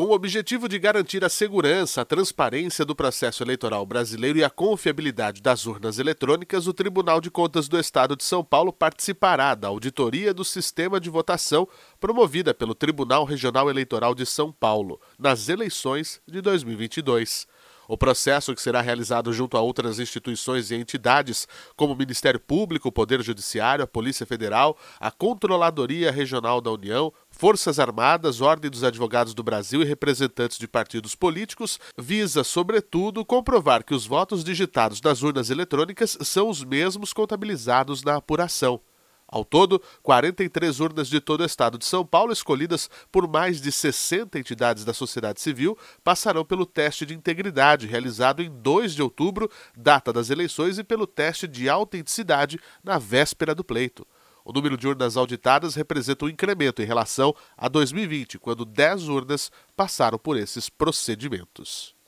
Com o objetivo de garantir a segurança, a transparência do processo eleitoral brasileiro e a confiabilidade das urnas eletrônicas, o Tribunal de Contas do Estado de São Paulo participará da auditoria do sistema de votação promovida pelo Tribunal Regional Eleitoral de São Paulo nas eleições de 2022. O processo, que será realizado junto a outras instituições e entidades, como o Ministério Público, o Poder Judiciário, a Polícia Federal, a Controladoria Regional da União, Forças Armadas, Ordem dos Advogados do Brasil e representantes de partidos políticos, visa, sobretudo, comprovar que os votos digitados nas urnas eletrônicas são os mesmos contabilizados na apuração. Ao todo, 43 urnas de todo o estado de São Paulo, escolhidas por mais de 60 entidades da sociedade civil, passarão pelo teste de integridade realizado em 2 de outubro, data das eleições, e pelo teste de autenticidade na véspera do pleito. O número de urnas auditadas representa um incremento em relação a 2020, quando 10 urnas passaram por esses procedimentos.